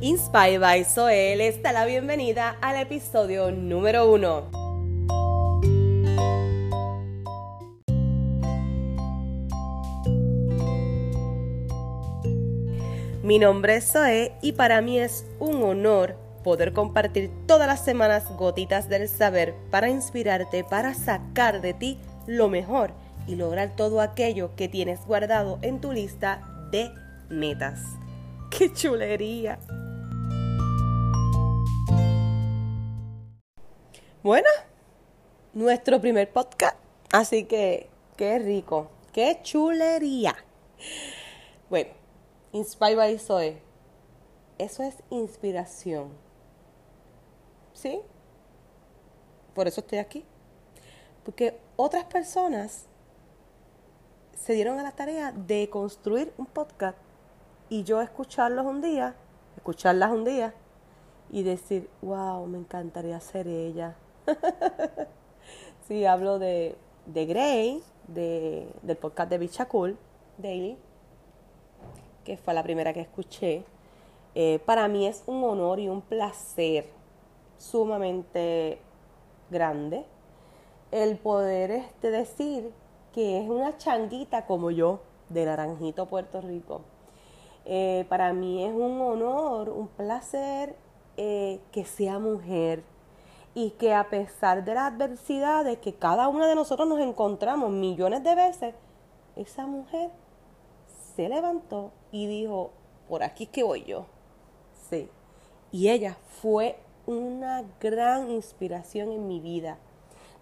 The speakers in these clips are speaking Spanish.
Inspire by Zoe les da la bienvenida al episodio número uno. Mi nombre es Zoe y para mí es un honor poder compartir todas las semanas gotitas del saber para inspirarte, para sacar de ti lo mejor y lograr todo aquello que tienes guardado en tu lista de metas. ¡Qué chulería! Bueno, nuestro primer podcast, así que qué rico, qué chulería. Bueno, Inspire by Zoe, eso es inspiración. ¿Sí? Por eso estoy aquí. Porque otras personas se dieron a la tarea de construir un podcast y yo escucharlos un día, escucharlas un día y decir, wow, me encantaría ser ella. sí, hablo de, de Grey, de, del podcast de Bicha Cool Daily, que fue la primera que escuché. Eh, para mí es un honor y un placer sumamente grande el poder este, decir que es una changuita como yo de Naranjito, Puerto Rico. Eh, para mí es un honor, un placer eh, que sea mujer y que a pesar de las adversidades que cada una de nosotros nos encontramos millones de veces, esa mujer se levantó y dijo, por aquí es que voy yo. Sí. Y ella fue una gran inspiración en mi vida.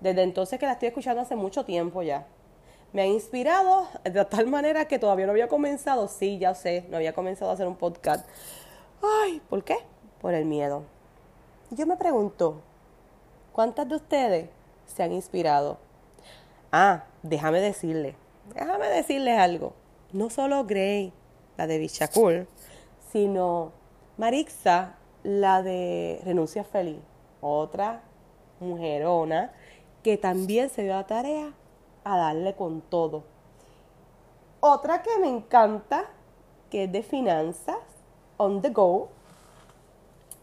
Desde entonces que la estoy escuchando hace mucho tiempo ya. Me ha inspirado de tal manera que todavía no había comenzado, sí, ya sé, no había comenzado a hacer un podcast. Ay, ¿por qué? Por el miedo. Yo me pregunto, ¿cuántas de ustedes se han inspirado? Ah, déjame decirle, déjame decirles algo. No solo Gray, la de Bichacul, sino Marixa, la de Renuncia Feliz, otra mujerona que también se dio la tarea a darle con todo. Otra que me encanta, que es de finanzas, on the go,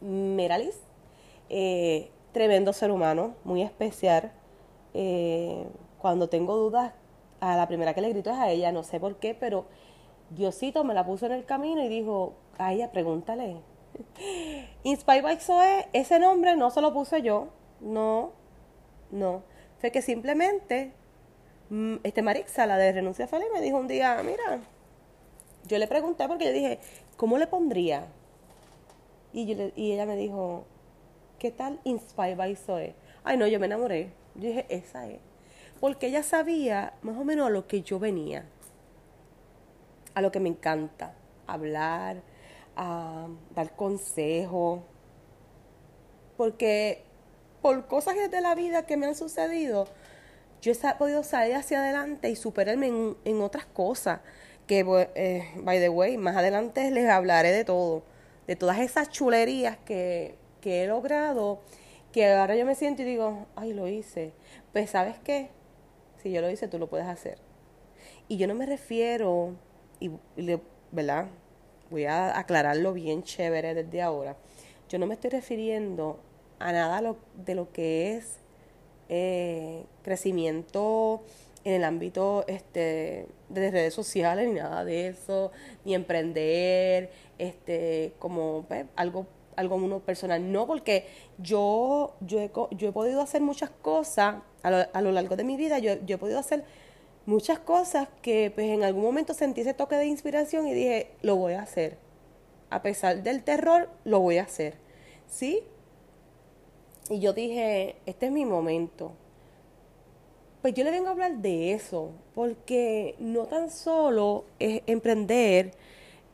Meralis, eh, tremendo ser humano, muy especial. Eh, cuando tengo dudas, a la primera que le grito es a ella, no sé por qué, pero Diosito me la puso en el camino y dijo, a ella pregúntale. Inspire by Zoe, ese nombre no se lo puse yo, no, no. Fue que simplemente Mm, este Marixa, la de Renuncia Feliz, me dijo un día, mira, yo le pregunté porque yo dije, ¿cómo le pondría? Y, y ella me dijo, ¿qué tal Inspire by Zoe? Ay, no, yo me enamoré. Yo dije, esa es. Porque ella sabía más o menos a lo que yo venía, a lo que me encanta, hablar, a dar consejos. Porque por cosas de la vida que me han sucedido, yo he podido salir hacia adelante y superarme en, otras cosas. Que, eh, by the way, más adelante les hablaré de todo, de todas esas chulerías que, que he logrado, que ahora yo me siento y digo, ay, lo hice. Pues, ¿sabes qué? Si yo lo hice, tú lo puedes hacer. Y yo no me refiero, y, ¿verdad? Voy a aclararlo bien chévere desde ahora. Yo no me estoy refiriendo a nada de lo que es eh, crecimiento en el ámbito este, de redes sociales ni nada de eso, ni emprender, este, como pues, algo algo uno personal, no porque yo yo he, yo he podido hacer muchas cosas a lo, a lo largo de mi vida, yo, yo he podido hacer muchas cosas que pues en algún momento sentí ese toque de inspiración y dije, lo voy a hacer. A pesar del terror, lo voy a hacer. ¿Sí? Y yo dije, este es mi momento. Pues yo le vengo a hablar de eso, porque no tan solo es emprender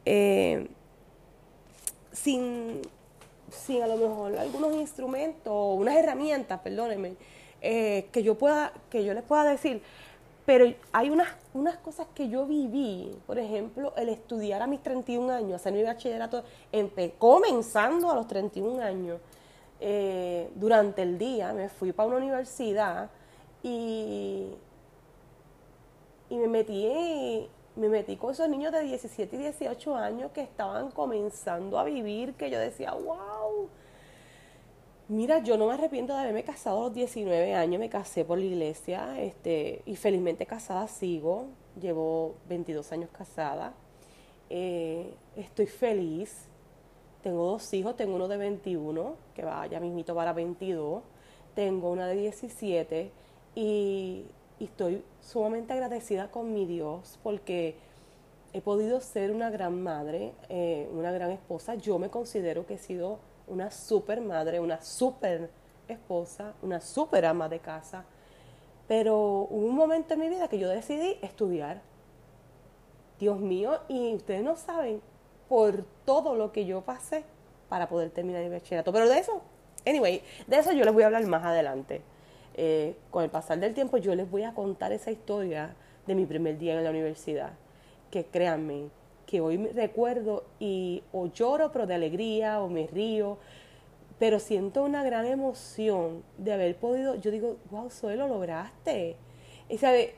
eh, sin, sin a lo mejor algunos instrumentos, unas herramientas, perdónenme, eh, que yo pueda, que yo les pueda decir, pero hay unas, unas cosas que yo viví, por ejemplo, el estudiar a mis 31 años, hacer mi bachillerato, comenzando a los 31 años, eh, durante el día me fui para una universidad y, y me metí me metí con esos niños de 17 y 18 años que estaban comenzando a vivir, que yo decía, wow. Mira, yo no me arrepiento de haberme casado a los 19 años, me casé por la iglesia, este, y felizmente casada sigo, llevo 22 años casada, eh, estoy feliz, tengo dos hijos, tengo uno de 21, que va ya mismito para 22, tengo una de 17, y estoy sumamente agradecida con mi Dios porque he podido ser una gran madre, eh, una gran esposa. Yo me considero que he sido una super madre, una super esposa, una super ama de casa. Pero hubo un momento en mi vida que yo decidí estudiar. Dios mío, y ustedes no saben por todo lo que yo pasé para poder terminar el bachillerato. Pero de eso, anyway, de eso yo les voy a hablar más adelante. Eh, con el pasar del tiempo yo les voy a contar esa historia de mi primer día en la universidad, que créanme, que hoy me recuerdo y o lloro pero de alegría o me río, pero siento una gran emoción de haber podido, yo digo, wow, Zoe, lo lograste. Y sabe,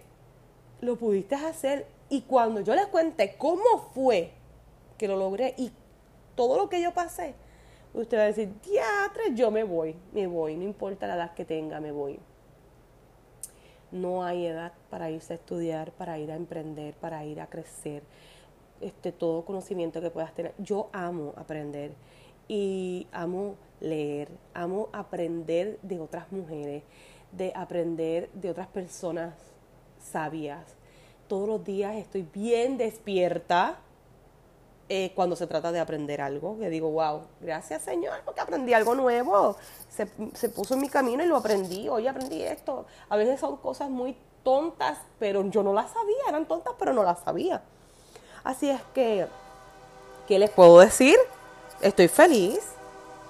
lo pudiste hacer. Y cuando yo les cuente cómo fue que lo logré y todo lo que yo pasé, usted va a decir, teatro, yo me voy, me voy, no importa la edad que tenga, me voy. No hay edad para irse a estudiar, para ir a emprender, para ir a crecer. Este, todo conocimiento que puedas tener. Yo amo aprender y amo leer, amo aprender de otras mujeres, de aprender de otras personas sabias. Todos los días estoy bien despierta eh, cuando se trata de aprender algo, que digo, wow, gracias Señor, porque aprendí algo nuevo, se, se puso en mi camino y lo aprendí, hoy aprendí esto. A veces son cosas muy tontas, pero yo no las sabía, eran tontas, pero no las sabía. Así es que, ¿qué les puedo decir? Estoy feliz,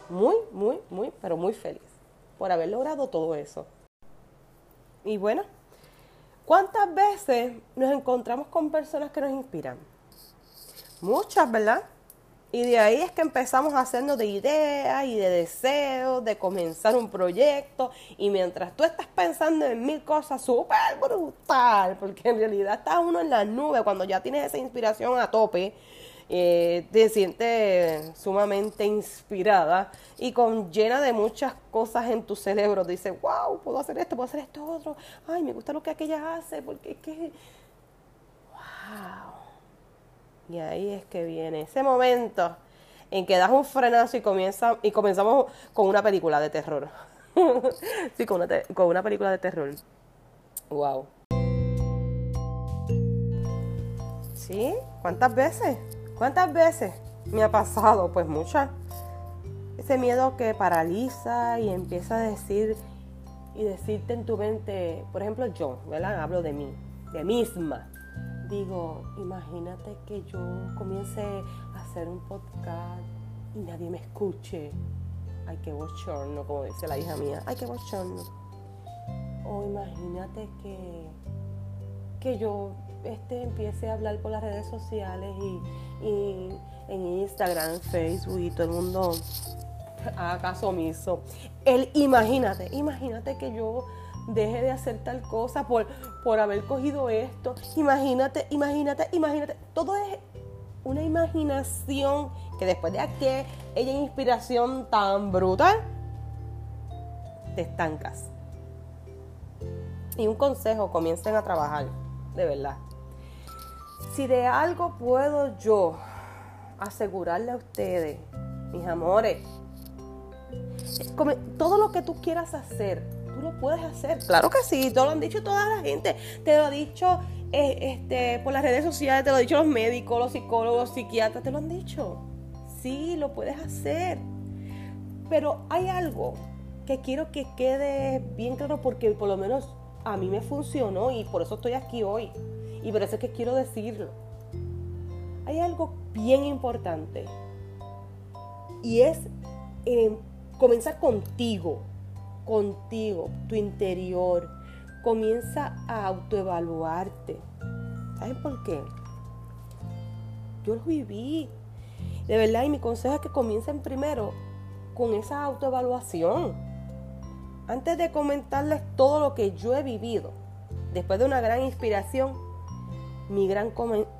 muy, muy, muy, pero muy feliz por haber logrado todo eso. Y bueno, ¿cuántas veces nos encontramos con personas que nos inspiran? Muchas, ¿verdad? Y de ahí es que empezamos a hacernos de ideas y de deseos, de comenzar un proyecto. Y mientras tú estás pensando en mil cosas súper brutal, porque en realidad está uno en la nube cuando ya tienes esa inspiración a tope, eh, te sientes sumamente inspirada y con llena de muchas cosas en tu cerebro. Dices, wow, puedo hacer esto, puedo hacer esto otro. Ay, me gusta lo que aquella hace, porque es que. ¡Wow! Y ahí es que viene ese momento en que das un frenazo y, comienza, y comenzamos con una película de terror. sí, con una, con una película de terror. Wow. ¿Sí? ¿Cuántas veces? ¿Cuántas veces me ha pasado? Pues muchas. Ese miedo que paraliza y empieza a decir y decirte en tu mente, por ejemplo yo, ¿verdad? Hablo de mí, de misma digo, imagínate que yo comience a hacer un podcast y nadie me escuche. Hay que bochorno, como dice la hija mía. Hay que bochorno. O imagínate que, que yo este, empiece a hablar por las redes sociales y, en Instagram, Facebook y todo el mundo haga caso omiso. El imagínate, imagínate que yo deje de hacer tal cosa por, por haber cogido esto. Imagínate, imagínate, imagínate. Todo es una imaginación que después de aquella inspiración tan brutal, te estancas. Y un consejo, comiencen a trabajar, de verdad. Si de algo puedo yo asegurarle a ustedes, mis amores, todo lo que tú quieras hacer, lo puedes hacer. Claro que sí, te lo han dicho toda la gente. Te lo ha dicho eh, este, por las redes sociales, te lo han dicho los médicos, los psicólogos, los psiquiatras, te lo han dicho. Sí, lo puedes hacer. Pero hay algo que quiero que quede bien claro porque por lo menos a mí me funcionó y por eso estoy aquí hoy. Y por eso es que quiero decirlo. Hay algo bien importante y es eh, comenzar contigo contigo, tu interior. Comienza a autoevaluarte. ¿Sabes por qué? Yo lo viví. De verdad, y mi consejo es que comiencen primero con esa autoevaluación. Antes de comentarles todo lo que yo he vivido, después de una gran inspiración, mi gran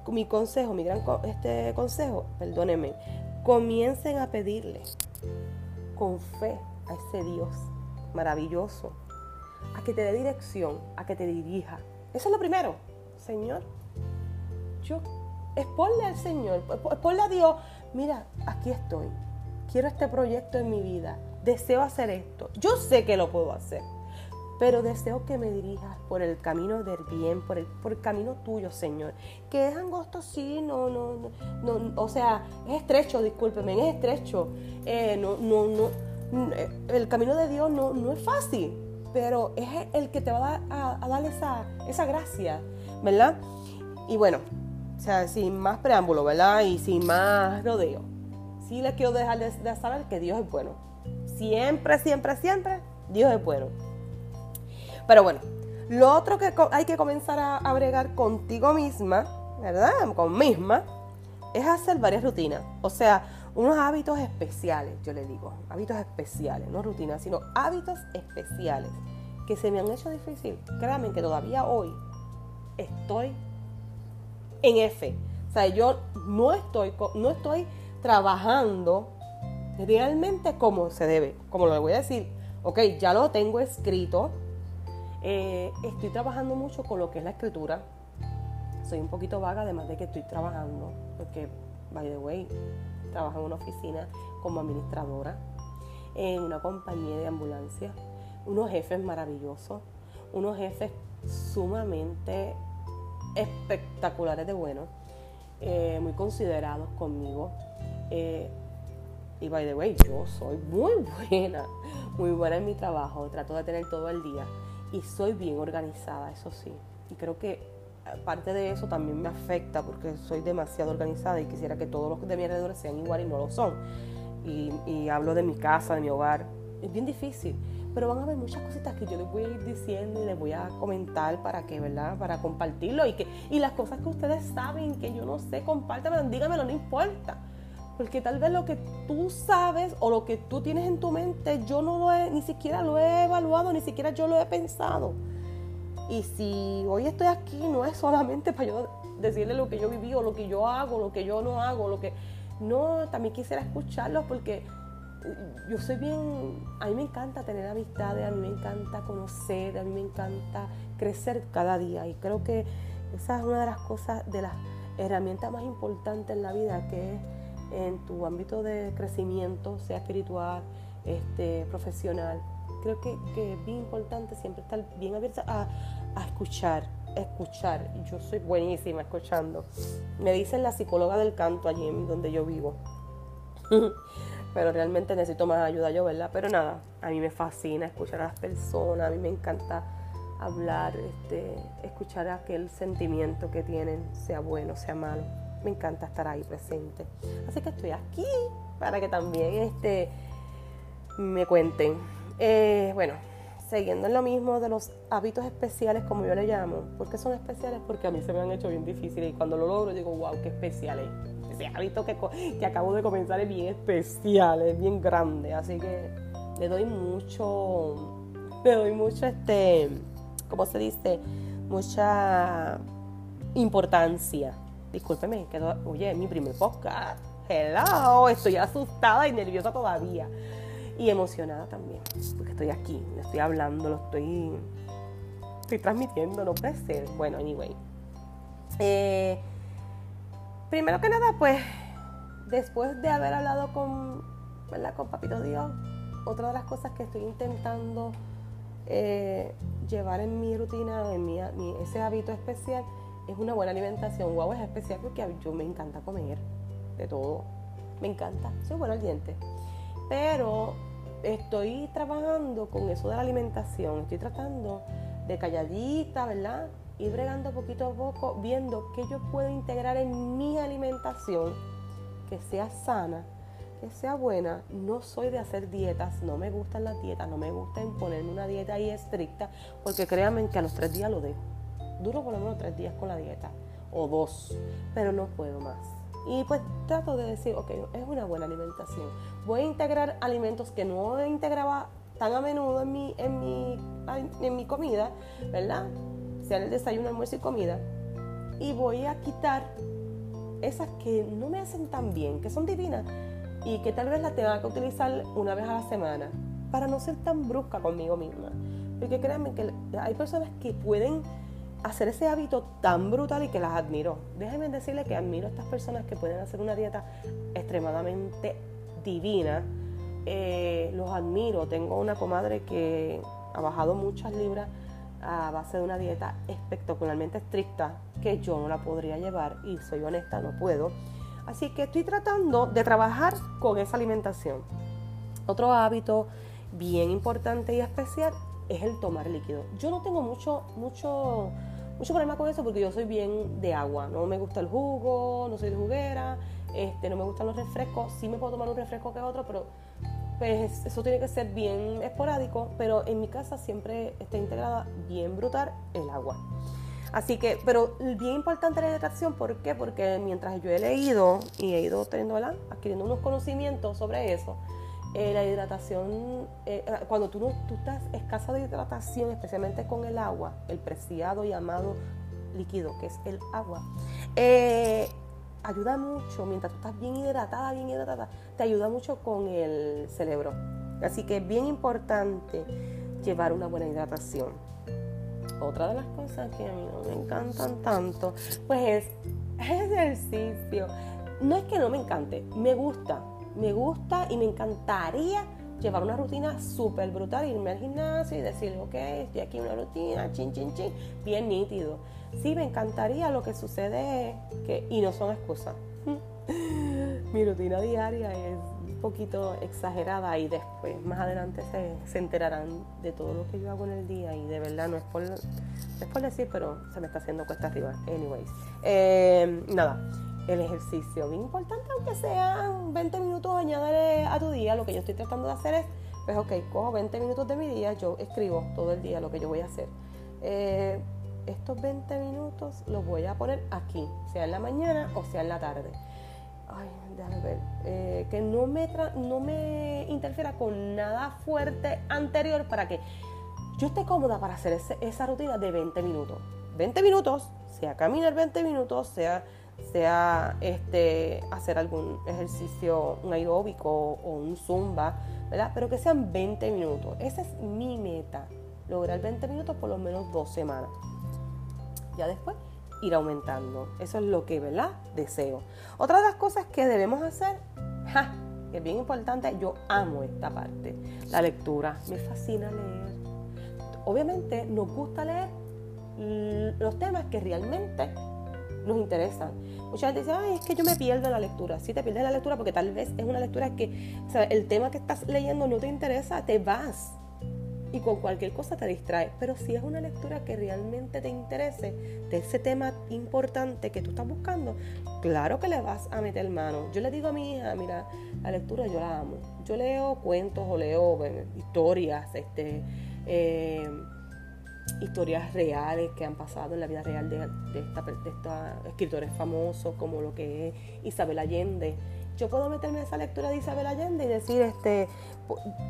mi consejo, mi gran este consejo, perdónenme, comiencen a pedirle con fe a ese Dios maravilloso, a que te dé dirección, a que te dirija. Eso es lo primero. Señor, yo, exponle al Señor, exponle a Dios, mira, aquí estoy, quiero este proyecto en mi vida, deseo hacer esto, yo sé que lo puedo hacer, pero deseo que me dirijas por el camino del bien, por el, por el camino tuyo, Señor. Que es angosto, sí, no, no, no, o sea, es estrecho, discúlpeme, es estrecho. Eh, no, no, no, el camino de Dios no, no es fácil, pero es el que te va a dar, a, dar esa, esa gracia, ¿verdad? Y bueno, o sea, sin más preámbulo, ¿verdad? Y sin más rodeo. Sí les quiero dejar de, saber que Dios es bueno. Siempre, siempre, siempre, Dios es bueno. Pero bueno, lo otro que hay que comenzar a, a bregar contigo misma, ¿verdad? Con misma, es hacer varias rutinas. O sea, unos hábitos especiales, yo le digo. Hábitos especiales, no rutinas, sino hábitos especiales que se me han hecho difícil. Créanme que todavía hoy estoy en F. O sea, yo no estoy, no estoy trabajando realmente como se debe. Como lo voy a decir, ok, ya lo tengo escrito. Eh, estoy trabajando mucho con lo que es la escritura. Soy un poquito vaga, además de que estoy trabajando, porque, by the way, trabajo en una oficina como administradora, en una compañía de ambulancia, unos jefes maravillosos, unos jefes sumamente espectaculares de bueno, eh, muy considerados conmigo. Eh, y by the way, yo soy muy buena, muy buena en mi trabajo, trato de tener todo el día y soy bien organizada, eso sí. Y creo que parte de eso también me afecta porque soy demasiado organizada y quisiera que todos los de mi alrededor sean igual y no lo son. Y, hablo de mi casa, de mi hogar. Es bien difícil pero van a haber muchas cositas que yo les voy a ir diciendo y les voy a comentar para que, ¿verdad? Para compartirlo y que y las cosas que ustedes saben que yo no sé, compártanmelo, dígamelo, no importa. Porque tal vez lo que tú sabes o lo que tú tienes en tu mente, yo no lo he, ni siquiera lo he evaluado, ni siquiera yo lo he pensado. Y si hoy estoy aquí, no es solamente para yo decirle lo que yo viví o lo que yo hago, lo que yo no hago, lo que... No, también quisiera escucharlos porque yo soy bien, a mí me encanta tener amistades, a mí me encanta conocer, a mí me encanta crecer cada día y creo que esa es una de las cosas, de las herramientas más importantes en la vida, que es en tu ámbito de crecimiento, sea espiritual, este, profesional. Creo que, es bien importante siempre estar bien abierta a, a escuchar, escuchar. Yo soy buenísima escuchando. Me dicen la psicóloga del canto allí en donde yo vivo. pero realmente necesito más ayuda yo, ¿verdad? Pero nada, a mí me fascina escuchar a las personas, a mí me encanta hablar, este, escuchar aquel sentimiento que tienen, sea bueno, sea malo. Me encanta estar ahí presente. Así que estoy aquí para que también este, me cuenten. Eh, bueno, siguiendo en lo mismo de los hábitos especiales, como yo le llamo. ¿Por qué son especiales? Porque a mí se me han hecho bien difíciles y cuando lo logro digo, wow, qué especial es ese hábito que, que acabo de comenzar es bien especial, es bien grande. Así que le doy mucho, le doy mucho, este, ¿cómo se dice? Mucha importancia. Discúlpeme, que, oye, es mi primer podcast. Hello, estoy asustada y nerviosa todavía. Y emocionada también, porque estoy aquí, le estoy hablando, lo estoy, estoy transmitiendo, no puede ser. Bueno, anyway. Eh, primero que nada, pues, después de haber hablado con, ¿verdad? con Papito Dios, otra de las cosas que estoy intentando eh, llevar en mi rutina, en mi, ese hábito especial, es una buena alimentación. Wow, es especial porque yo me encanta comer de todo. Me encanta, soy buena al diente. Pero estoy trabajando con eso de la alimentación. Estoy tratando de calladita, ¿verdad? ir bregando poquito a poco, viendo qué yo puedo integrar en mi alimentación que sea sana, que sea buena. No soy de hacer dietas, no me gustan las dietas, no me gusta imponerme una dieta ahí estricta, porque créanme que a los tres días lo dejo. Duro por lo menos tres días con la dieta, o dos, pero no puedo más. Y pues trato de decir, ok, es una buena alimentación. Voy a integrar alimentos que no integraba tan a menudo en mi, en mi, en mi comida, ¿verdad? sea el desayuno, almuerzo y comida. y voy a quitar esas que no me hacen tan bien, que son divinas y que tal vez las tenga que utilizar una vez a la semana para no ser tan brusca conmigo misma. Porque créanme que hay personas que pueden hacer ese hábito tan brutal y que las admiro. Déjenme decirle que admiro a estas personas que pueden hacer una dieta extremadamente divina. Eh, los admiro. Tengo una comadre que ha bajado muchas libras a base de una dieta espectacularmente estricta que yo no la podría llevar y soy honesta, no puedo. Así que estoy tratando de trabajar con esa alimentación. Otro hábito bien importante y especial es el tomar líquido. Yo no tengo mucho, mucho, mucho problema con eso porque yo soy bien de agua. No me gusta el jugo, no soy de juguera, este, no me gustan los refrescos. Sí me puedo tomar un refresco que otro, pero pues eso tiene que ser bien esporádico. Pero en mi casa siempre está integrada bien brutal el agua. Así que, pero bien importante la hidratación, ¿por qué? Porque mientras yo he leído y he ido teniendo, adquiriendo unos conocimientos sobre eso, eh, la hidratación, eh, eh, cuando tú, no, tú estás escasa de hidratación, especialmente con el agua, el preciado y amado líquido que es el agua, ayuda mucho, mientras tú estás bien hidratada, bien hidratada, te ayuda mucho con el cerebro. Así que es bien importante llevar una buena hidratación. Otra de las cosas que a mí no me encantan tanto, pues es ejercicio. No es que no me encante, me gusta, me gusta y me encantaría llevar una rutina súper brutal, irme al gimnasio y decir, ok, estoy aquí en una rutina, chin, chin, chin, bien nítido. Sí, me encantaría, lo que sucede y no son excusas, mi rutina diaria es un poquito exagerada y después, más adelante se, se, enterarán de todo lo que yo hago en el día y de verdad no es por, no es por decir, pero se me está haciendo cuesta arriba. Anyways, eh, nada el ejercicio. Bien importante, aunque sean 20 minutos, añadirle a tu día. Lo que yo estoy tratando de hacer es, pues ok, cojo 20 minutos de mi día, yo escribo todo el día lo que yo voy a hacer. Eh, estos 20 minutos los voy a poner aquí, sea en la mañana o sea en la tarde. Ay, déjame ver. Eh, que no me, no me interfiera con nada fuerte anterior para que yo esté cómoda para hacer esa rutina de 20 minutos. 20 minutos, sea caminar 20 minutos, sea sea este, hacer algún ejercicio, un aeróbico o un zumba, ¿verdad? Pero que sean 20 minutos. Esa es mi meta, lograr 20 minutos por lo menos dos semanas. Ya después ir aumentando. Eso es lo que, ¿verdad? Deseo. Otra de las cosas que debemos hacer, que es bien importante, yo amo esta parte, la lectura. Me fascina leer. Obviamente nos gusta leer los temas que realmente nos interesan. Mucha gente dice, ay, es que yo me pierdo la lectura. Sí, te pierdes la lectura porque tal vez es una lectura que, el tema que estás leyendo no te interesa, te vas y con cualquier cosa te distrae. Pero si es una lectura que realmente te interese, de ese tema importante que tú estás buscando, claro que le vas a meter mano. Yo le digo a mi hija, mira, la lectura yo la amo. Yo leo cuentos o leo historias, este, eh, historias reales que han pasado en la vida real de, de, estos escritores famosos como lo que es Isabel Allende. Yo puedo meterme en esa lectura de Isabel Allende y decir, este,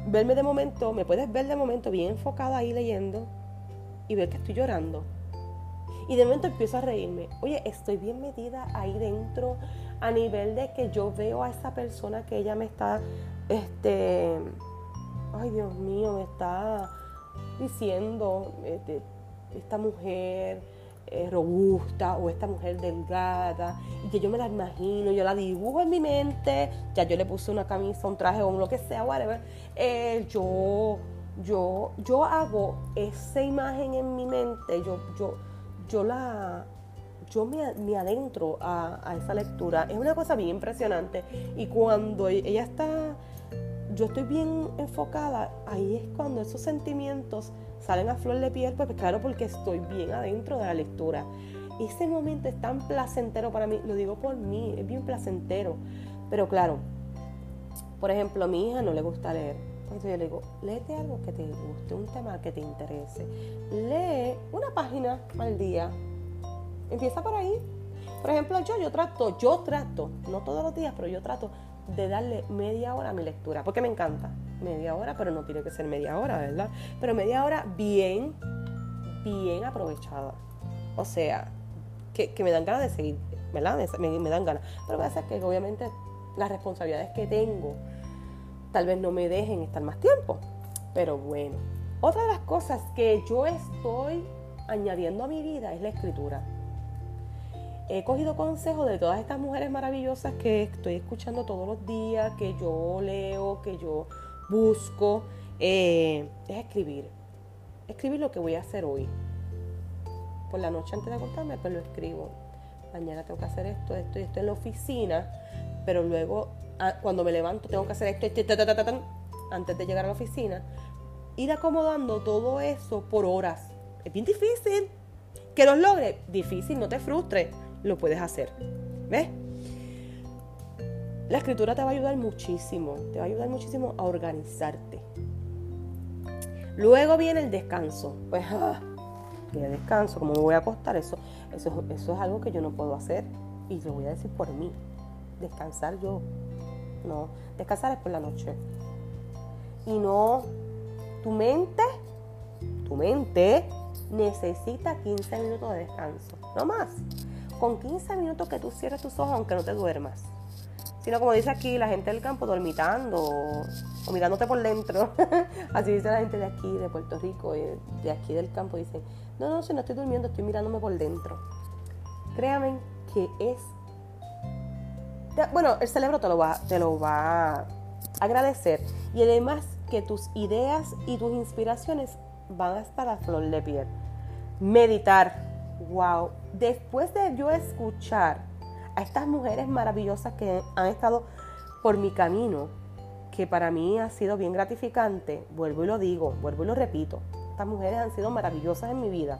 verme de momento, me puedes ver de momento bien enfocada ahí leyendo y ver que estoy llorando. Y de momento empiezo a reírme. Oye, estoy bien metida ahí dentro a nivel de que yo veo a esa persona que ella me está, este, ay Dios mío, me está diciendo este, esta mujer eh, robusta o esta mujer delgada y que yo me la imagino, yo la dibujo en mi mente, ya yo le puse una camisa, un traje o lo que sea, whatever, eh, yo, yo, yo hago esa imagen en mi mente, yo, yo, yo la, yo me, me adentro a, esa lectura. Es una cosa bien impresionante. Y cuando ella está yo estoy bien enfocada, ahí es cuando esos sentimientos salen a flor de piel, pues claro, porque estoy bien adentro de la lectura. Ese momento es tan placentero para mí, lo digo por mí, es bien placentero. Pero claro, por ejemplo, a mi hija no le gusta leer. Entonces yo le digo, léete algo que te guste, un tema que te interese. Lee una página al día. Empieza por ahí. Por ejemplo, yo, yo trato, yo trato, no todos los días, pero yo trato de darle media hora a mi lectura, porque me encanta. Media hora, pero no tiene que ser media hora, ¿verdad? Pero media hora bien, bien aprovechada. O sea, que, me dan ganas de seguir, ¿verdad? Me, dan ganas. Pero a ser que obviamente las responsabilidades que tengo tal vez no me dejen estar más tiempo. Pero bueno, otra de las cosas que yo estoy añadiendo a mi vida es la escritura. He cogido consejos de todas estas mujeres maravillosas que estoy escuchando todos los días, que yo leo, que yo busco. Eh, es escribir. Escribir lo que voy a hacer hoy. Por la noche antes de acostarme, pues lo escribo. Mañana tengo que hacer esto, esto y esto en la oficina, pero luego ah, cuando me levanto tengo que hacer esto, esto, antes de llegar a la oficina ir acomodando todo eso por horas. Es bien difícil. Que los logre, difícil, no te frustres, lo puedes hacer. ¿Ves? La escritura te va a ayudar muchísimo, te va a ayudar muchísimo a organizarte. Luego viene el descanso. Pues, ah, descanso, como me voy a acostar, eso, eso, eso es algo que yo no puedo hacer. Y lo voy a decir por mí. Descansar yo. No, descansar es por la noche. Y no tu mente, tu mente necesita 15 minutos de descanso, no más. Con 15 minutos que tú cierres tus ojos aunque no te duermas. Sino como dice aquí la gente del campo, dormitando o, mirándote por dentro. Así dice la gente de aquí, de Puerto Rico, y de aquí del campo. Dicen, no, no, si no estoy durmiendo, estoy mirándome por dentro. Créanme que es... Bueno, el cerebro te lo va, te lo va a agradecer. Y además que tus ideas y tus inspiraciones van a estar a flor de piel. Meditar. Wow. Después de yo escuchar a estas mujeres maravillosas que han estado por mi camino, que para mí ha sido bien gratificante, vuelvo y lo digo, vuelvo y lo repito, estas mujeres han sido maravillosas en mi vida.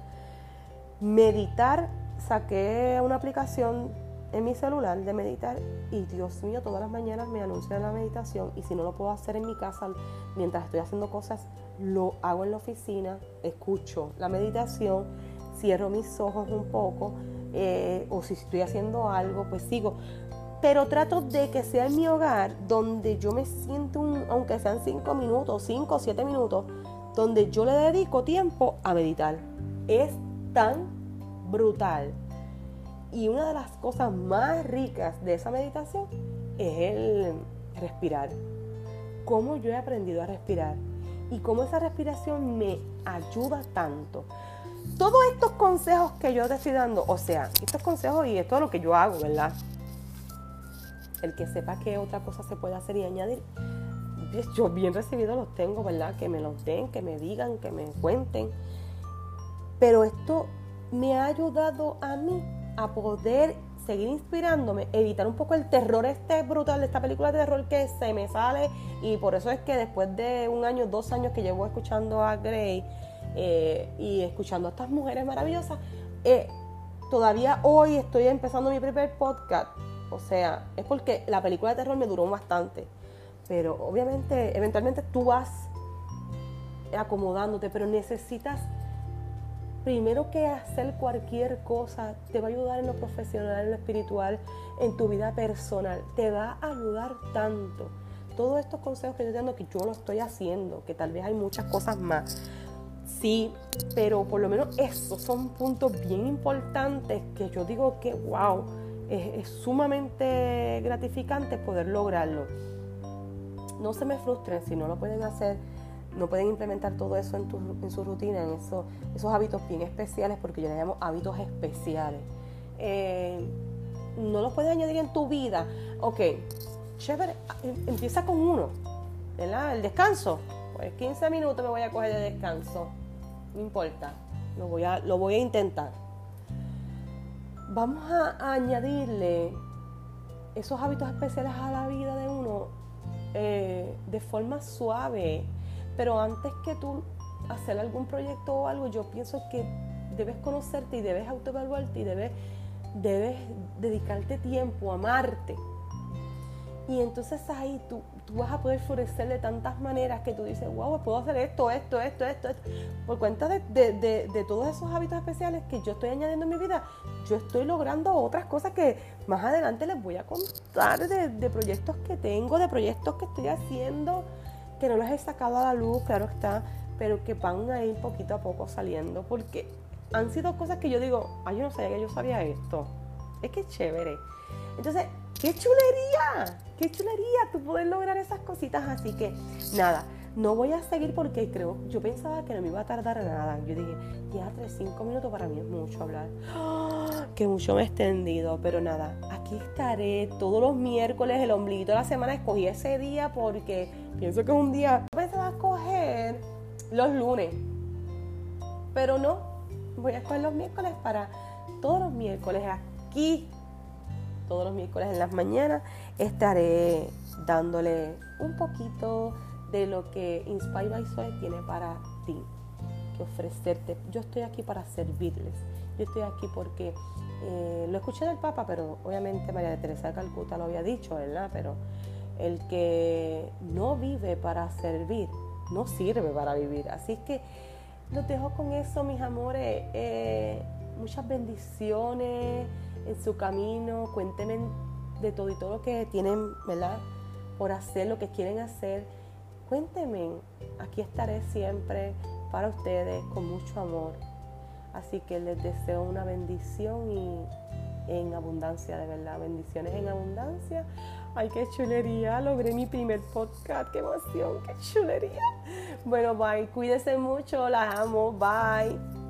Meditar, saqué una aplicación en mi celular de meditar y Dios mío, todas las mañanas me anuncia la meditación y si no lo puedo hacer en mi casa mientras estoy haciendo cosas, lo hago en la oficina, escucho la meditación, cierro mis ojos un poco eh, o si estoy haciendo algo, pues sigo. Pero trato de que sea en mi hogar donde yo me siento, un, aunque sean cinco minutos, cinco o siete minutos, donde yo le dedico tiempo a meditar. Es tan brutal y una de las cosas más ricas de esa meditación es el respirar. Cómo yo he aprendido a respirar y cómo esa respiración me ayuda tanto. Todos estos consejos que yo estoy dando, o sea, estos consejos y esto es lo que yo hago, ¿verdad? El que sepa que otra cosa se puede hacer y añadir, yo bien recibido los tengo, ¿verdad? Que me los den, que me digan, que me cuenten. Pero esto me ha ayudado a mí a poder seguir inspirándome, evitar un poco el terror este brutal de esta película de terror que se me sale y por eso es que después de un año, dos años que llevo escuchando a Grey eh, y escuchando a estas mujeres maravillosas, eh, todavía hoy estoy empezando mi primer podcast, o sea, es porque la película de terror me duró bastante, pero obviamente, eventualmente tú vas acomodándote, pero necesitas primero que hacer cualquier cosa te va a ayudar en lo profesional, en lo espiritual, en tu vida personal. Te va a ayudar tanto. Todos estos consejos que estoy dando, que yo lo estoy haciendo, que tal vez hay muchas cosas más. Sí, pero por lo menos esos son puntos bien importantes que yo digo que, wow, es, sumamente gratificante poder lograrlo. No se me frustren si no lo pueden hacer no pueden implementar todo eso en, su rutina, en esos hábitos bien especiales, porque yo les llamo hábitos especiales. Eh, no los puedes añadir en tu vida. Ok, chévere, em, empieza con uno, ¿verdad? El descanso. Pues 15 minutos me voy a coger de descanso. No importa, lo voy a, lo voy a intentar. Vamos a, añadirle esos hábitos especiales a la vida de uno eh, de forma suave pero antes que tú hacer algún proyecto o algo, yo pienso que debes conocerte y debes autoevaluarte y debes, debes dedicarte tiempo, amarte. Y entonces ahí tú, vas a poder florecer de tantas maneras que tú dices, wow, puedo hacer esto, esto, esto, esto. Por cuenta de, de, de, todos esos hábitos especiales que yo estoy añadiendo en mi vida, yo estoy logrando otras cosas que más adelante les voy a contar de, proyectos que tengo, de proyectos que estoy haciendo que no los he sacado a la luz, claro está, pero que van a ir poquito a poco saliendo, porque han sido cosas que yo digo, ay, yo no sabía que yo sabía esto. Es que chévere. Entonces, ¡qué chulería! ¡Qué chulería! Tú puedes lograr esas cositas. Así que, nada, no voy a seguir porque creo, yo pensaba que no me iba a tardar nada. Yo dije, ya tres, cinco minutos para mí es mucho hablar. ¡Ah! Que mucho me he extendido, pero nada, aquí estaré todos los miércoles, el ombliguito de la semana. Escogí ese día porque pienso que es un día. Pensaba escoger los lunes, pero no, voy a escoger los miércoles para todos los miércoles aquí todos los miércoles en las mañanas estaré dándole un poquito de lo que Inspire by Soy tiene para ti, que ofrecerte. Yo estoy aquí para servirles. Yo estoy aquí porque eh, lo escuché del Papa, pero obviamente María Teresa de Calcuta lo había dicho, ¿verdad? Pero el que no vive para servir, no sirve para vivir. Así que los dejo con eso, mis amores. Eh, muchas bendiciones en su camino, cuéntenme de todo y todo lo que tienen, ¿verdad? Por hacer, lo que quieren hacer. Cuéntenme, aquí estaré siempre para ustedes con mucho amor. Así que les deseo una bendición y en abundancia, de verdad. Bendiciones en abundancia. Ay, qué chulería. Logré mi primer podcast. Qué emoción, qué chulería. Bueno, bye. Cuídense mucho. Las amo. Bye.